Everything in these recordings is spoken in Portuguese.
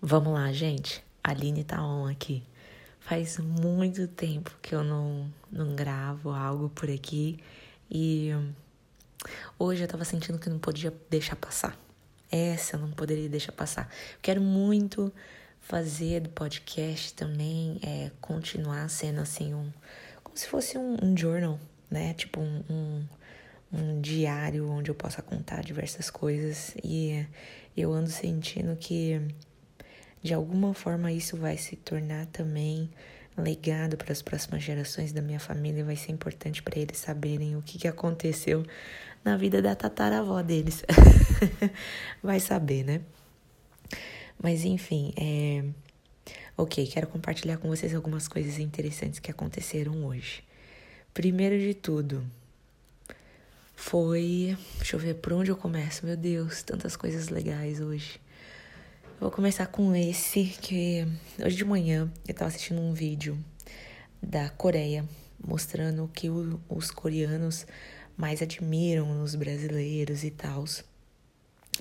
Vamos lá, gente. A Aline tá on aqui. Faz muito tempo que eu não, não gravo algo por aqui e hoje eu tava sentindo que não podia deixar passar. Essa eu não poderia deixar passar. Quero muito fazer do podcast também, é, continuar sendo assim um. como se fosse um, um journal, né? Tipo um, um, um diário onde eu possa contar diversas coisas e eu ando sentindo que de alguma forma, isso vai se tornar também legado para as próximas gerações da minha família. Vai ser importante para eles saberem o que, que aconteceu na vida da tataravó deles. vai saber, né? Mas enfim, é. Ok, quero compartilhar com vocês algumas coisas interessantes que aconteceram hoje. Primeiro de tudo, foi. Deixa eu ver por onde eu começo. Meu Deus, tantas coisas legais hoje. Vou começar com esse que hoje de manhã eu estava assistindo um vídeo da Coreia mostrando o que o, os coreanos mais admiram nos brasileiros e tal.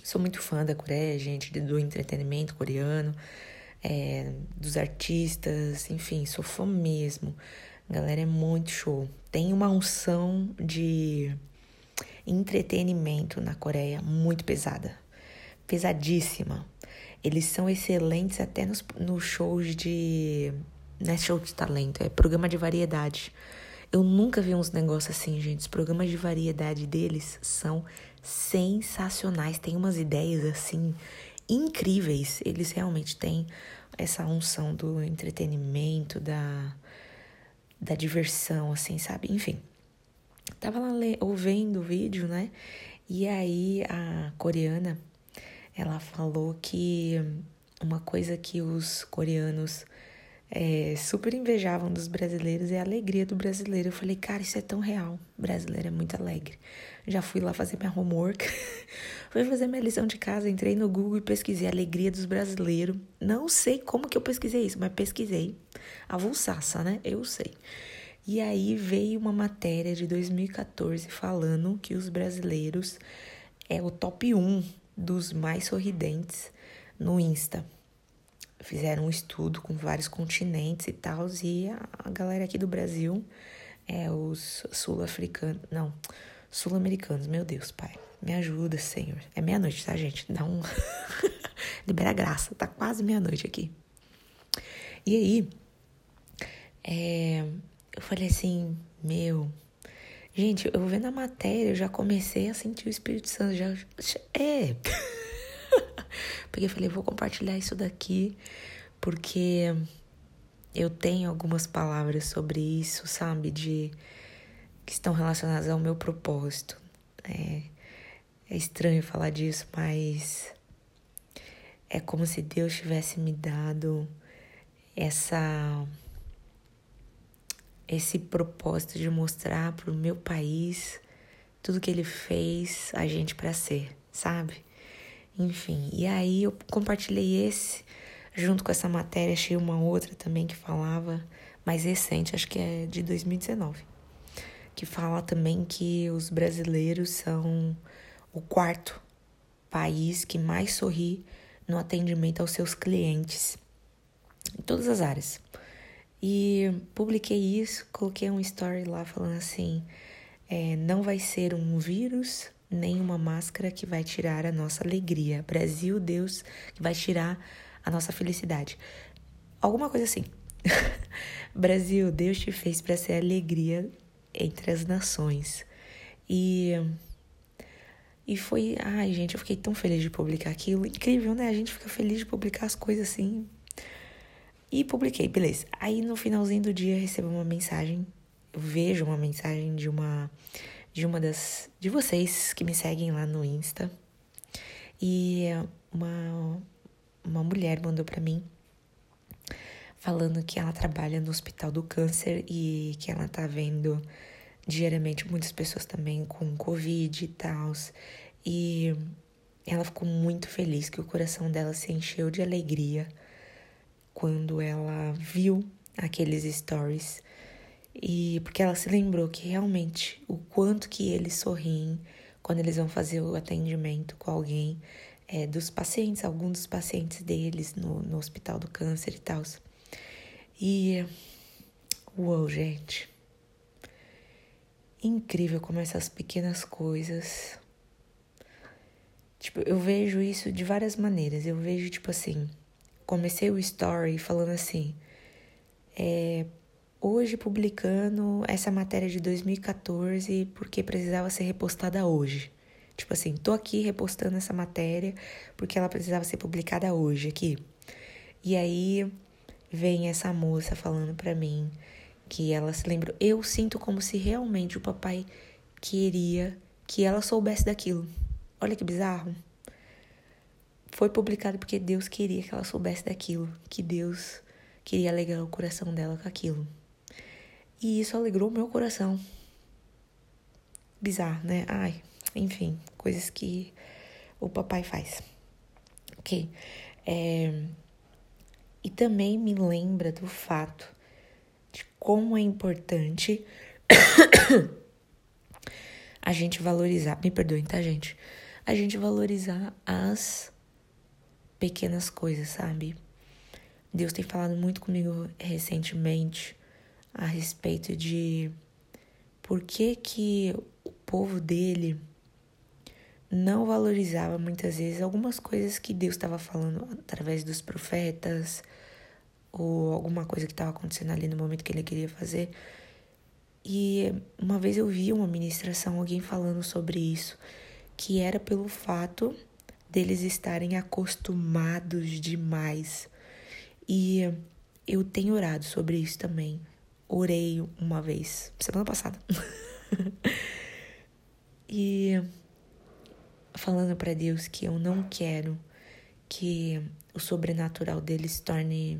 Sou muito fã da Coreia, gente, do entretenimento coreano, é, dos artistas, enfim, sou fã mesmo. A galera é muito show. Tem uma unção de entretenimento na Coreia muito pesada, pesadíssima. Eles são excelentes até nos, nos shows de. Não é show de talento, é programa de variedade. Eu nunca vi uns negócios assim, gente. Os programas de variedade deles são sensacionais. Tem umas ideias assim incríveis. Eles realmente têm essa unção do entretenimento, da, da diversão, assim, sabe? Enfim. Tava lá ouvindo o vídeo, né? E aí a coreana ela falou que uma coisa que os coreanos é, super invejavam dos brasileiros é a alegria do brasileiro. Eu falei, cara, isso é tão real. O brasileiro é muito alegre. Já fui lá fazer minha homework, fui fazer minha lição de casa, entrei no Google e pesquisei alegria dos brasileiros. Não sei como que eu pesquisei isso, mas pesquisei. Avulsaça, né? Eu sei. E aí veio uma matéria de 2014 falando que os brasileiros é o top 1 dos mais sorridentes no Insta. Fizeram um estudo com vários continentes e tal, e a galera aqui do Brasil é os sul-africanos, não, sul-americanos, meu Deus, pai, me ajuda, Senhor. É meia-noite, tá, gente? Dá um. Libera graça, tá quase meia-noite aqui. E aí, é, eu falei assim, meu, Gente, eu vendo a matéria, eu já comecei a sentir o Espírito Santo. Já. É. porque eu falei, vou compartilhar isso daqui, porque eu tenho algumas palavras sobre isso, sabe? De. que estão relacionadas ao meu propósito. É, é estranho falar disso, mas. É como se Deus tivesse me dado essa esse propósito de mostrar para o meu país tudo que ele fez a gente para ser, sabe? Enfim, e aí eu compartilhei esse junto com essa matéria, achei uma outra também que falava mais recente, acho que é de 2019, que fala também que os brasileiros são o quarto país que mais sorri no atendimento aos seus clientes em todas as áreas. E publiquei isso, coloquei um story lá falando assim: é, não vai ser um vírus nem uma máscara que vai tirar a nossa alegria. Brasil, Deus, que vai tirar a nossa felicidade. Alguma coisa assim. Brasil, Deus te fez para ser alegria entre as nações. E e foi, ai, gente, eu fiquei tão feliz de publicar aquilo. Incrível, né? A gente fica feliz de publicar as coisas assim, e publiquei, beleza. Aí no finalzinho do dia recebo uma mensagem, eu vejo uma mensagem de uma de uma das de vocês que me seguem lá no Insta. E uma uma mulher mandou para mim falando que ela trabalha no Hospital do Câncer e que ela tá vendo diariamente muitas pessoas também com Covid e tal. E ela ficou muito feliz que o coração dela se encheu de alegria quando ela viu aqueles stories e porque ela se lembrou que realmente o quanto que eles sorriem quando eles vão fazer o atendimento com alguém é, dos pacientes, alguns dos pacientes deles no, no hospital do câncer e tal. E. Uou, gente. Incrível como essas pequenas coisas. Tipo, eu vejo isso de várias maneiras. Eu vejo, tipo assim. Comecei o story falando assim. É, hoje publicando essa matéria de 2014 porque precisava ser repostada hoje. Tipo assim, tô aqui repostando essa matéria porque ela precisava ser publicada hoje aqui. E aí vem essa moça falando para mim que ela se lembrou. Eu sinto como se realmente o papai queria que ela soubesse daquilo. Olha que bizarro. Foi publicado porque Deus queria que ela soubesse daquilo, que Deus queria alegrar o coração dela com aquilo. E isso alegrou meu coração. Bizarro, né? Ai, enfim, coisas que o papai faz. Ok. É... E também me lembra do fato de como é importante a gente valorizar. Me perdoem, tá, gente? A gente valorizar as pequenas coisas, sabe? Deus tem falado muito comigo recentemente a respeito de por que que o povo dele não valorizava muitas vezes algumas coisas que Deus estava falando através dos profetas ou alguma coisa que estava acontecendo ali no momento que ele queria fazer. E uma vez eu vi uma ministração alguém falando sobre isso, que era pelo fato deles estarem acostumados demais. E eu tenho orado sobre isso também orei uma vez, semana passada. e falando para Deus que eu não quero que o sobrenatural dele se torne.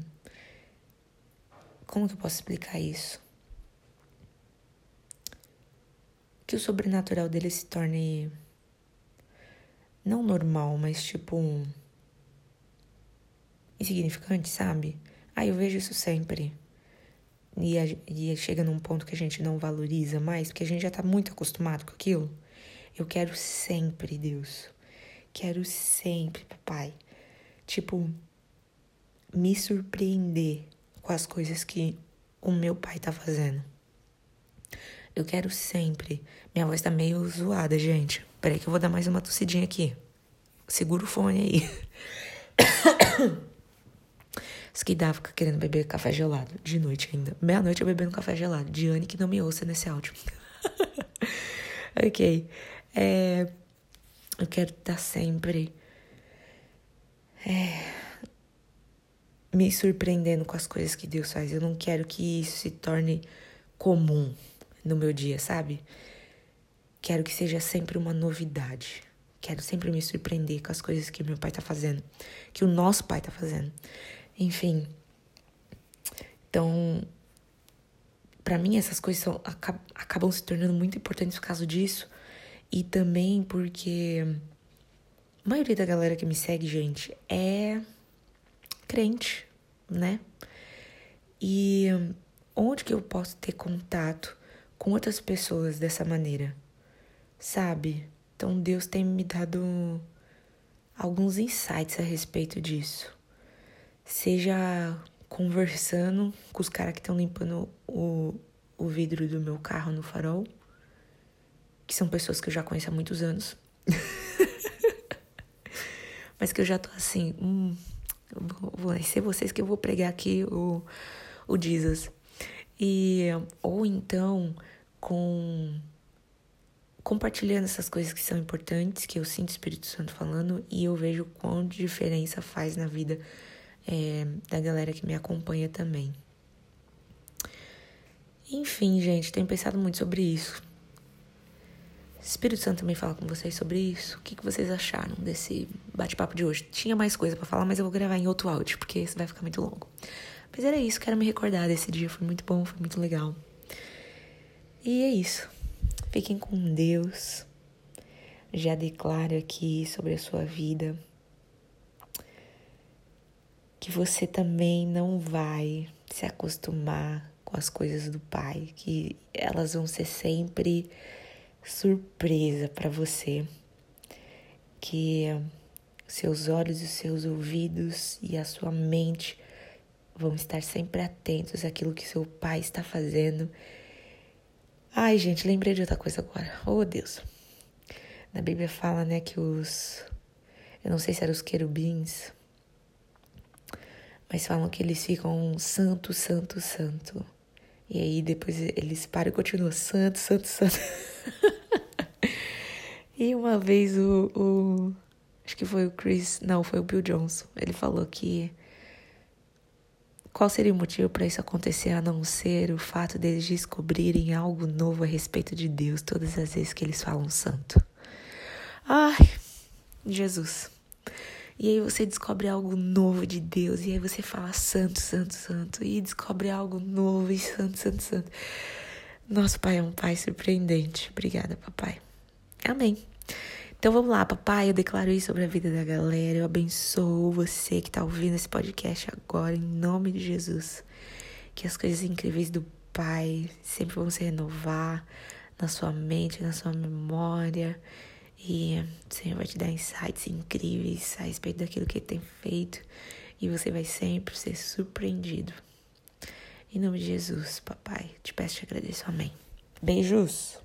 Como que eu posso explicar isso? Que o sobrenatural dele se torne. Não normal, mas tipo. insignificante, sabe? Ah, eu vejo isso sempre e, a, e chega num ponto que a gente não valoriza mais, porque a gente já tá muito acostumado com aquilo. Eu quero sempre, Deus. Quero sempre, papai. Tipo, me surpreender com as coisas que o meu pai tá fazendo. Eu quero sempre. Minha voz tá meio zoada, gente. Peraí que eu vou dar mais uma tossidinha aqui. Segura o fone aí. que dá ficar querendo beber café gelado de noite ainda. Meia-noite eu bebendo café gelado. Diane que não me ouça nesse áudio. ok. É, eu quero estar sempre é, me surpreendendo com as coisas que Deus faz. Eu não quero que isso se torne comum no meu dia, sabe? Quero que seja sempre uma novidade. Quero sempre me surpreender com as coisas que meu pai tá fazendo, que o nosso pai tá fazendo. Enfim. Então, para mim essas coisas são, acabam se tornando muito importantes por causa disso. E também porque a maioria da galera que me segue, gente, é crente, né? E onde que eu posso ter contato com outras pessoas dessa maneira? Sabe? Então Deus tem me dado alguns insights a respeito disso seja conversando com os caras que estão limpando o, o vidro do meu carro no farol, que são pessoas que eu já conheço há muitos anos. Mas que eu já tô assim, hum, vai ser vocês que eu vou pregar aqui o, o Jesus. E, ou então, com compartilhando essas coisas que são importantes, que eu sinto o Espírito Santo falando, e eu vejo quão diferença faz na vida é, da galera que me acompanha também. Enfim, gente, tenho pensado muito sobre isso. Espírito Santo também fala com vocês sobre isso. O que, que vocês acharam desse bate-papo de hoje? Tinha mais coisa para falar, mas eu vou gravar em outro áudio, porque esse vai ficar muito longo. Mas era isso, quero me recordar desse dia. Foi muito bom, foi muito legal. E é isso. Fiquem com Deus. Já declaro aqui sobre a sua vida que você também não vai se acostumar com as coisas do pai, que elas vão ser sempre surpresa para você, que Seus olhos e seus ouvidos e a sua mente vão estar sempre atentos àquilo que seu pai está fazendo. Ai, gente, lembrei de outra coisa agora. Oh, Deus. Na Bíblia fala, né, que os. Eu não sei se eram os querubins, mas falam que eles ficam santo, santo, santo. E aí depois eles param e continuam santo, santo, santo. e uma vez o, o, Acho que foi o Chris. Não, foi o Bill Johnson. Ele falou que. Qual seria o motivo para isso acontecer a não ser o fato deles descobrirem algo novo a respeito de Deus todas as vezes que eles falam santo? Ai, Jesus. E aí você descobre algo novo de Deus, e aí você fala santo, santo, santo, e descobre algo novo, e santo, santo, santo. Nosso Pai é um Pai surpreendente. Obrigada, papai. Amém. Então vamos lá, papai. Eu declaro isso sobre a vida da galera. Eu abençoo você que está ouvindo esse podcast agora, em nome de Jesus. Que as coisas incríveis do Pai sempre vão se renovar na sua mente, na sua memória. E o Senhor vai te dar insights incríveis a respeito daquilo que Ele tem feito. E você vai sempre ser surpreendido. Em nome de Jesus, papai, te peço e te agradeço. Amém. Beijos!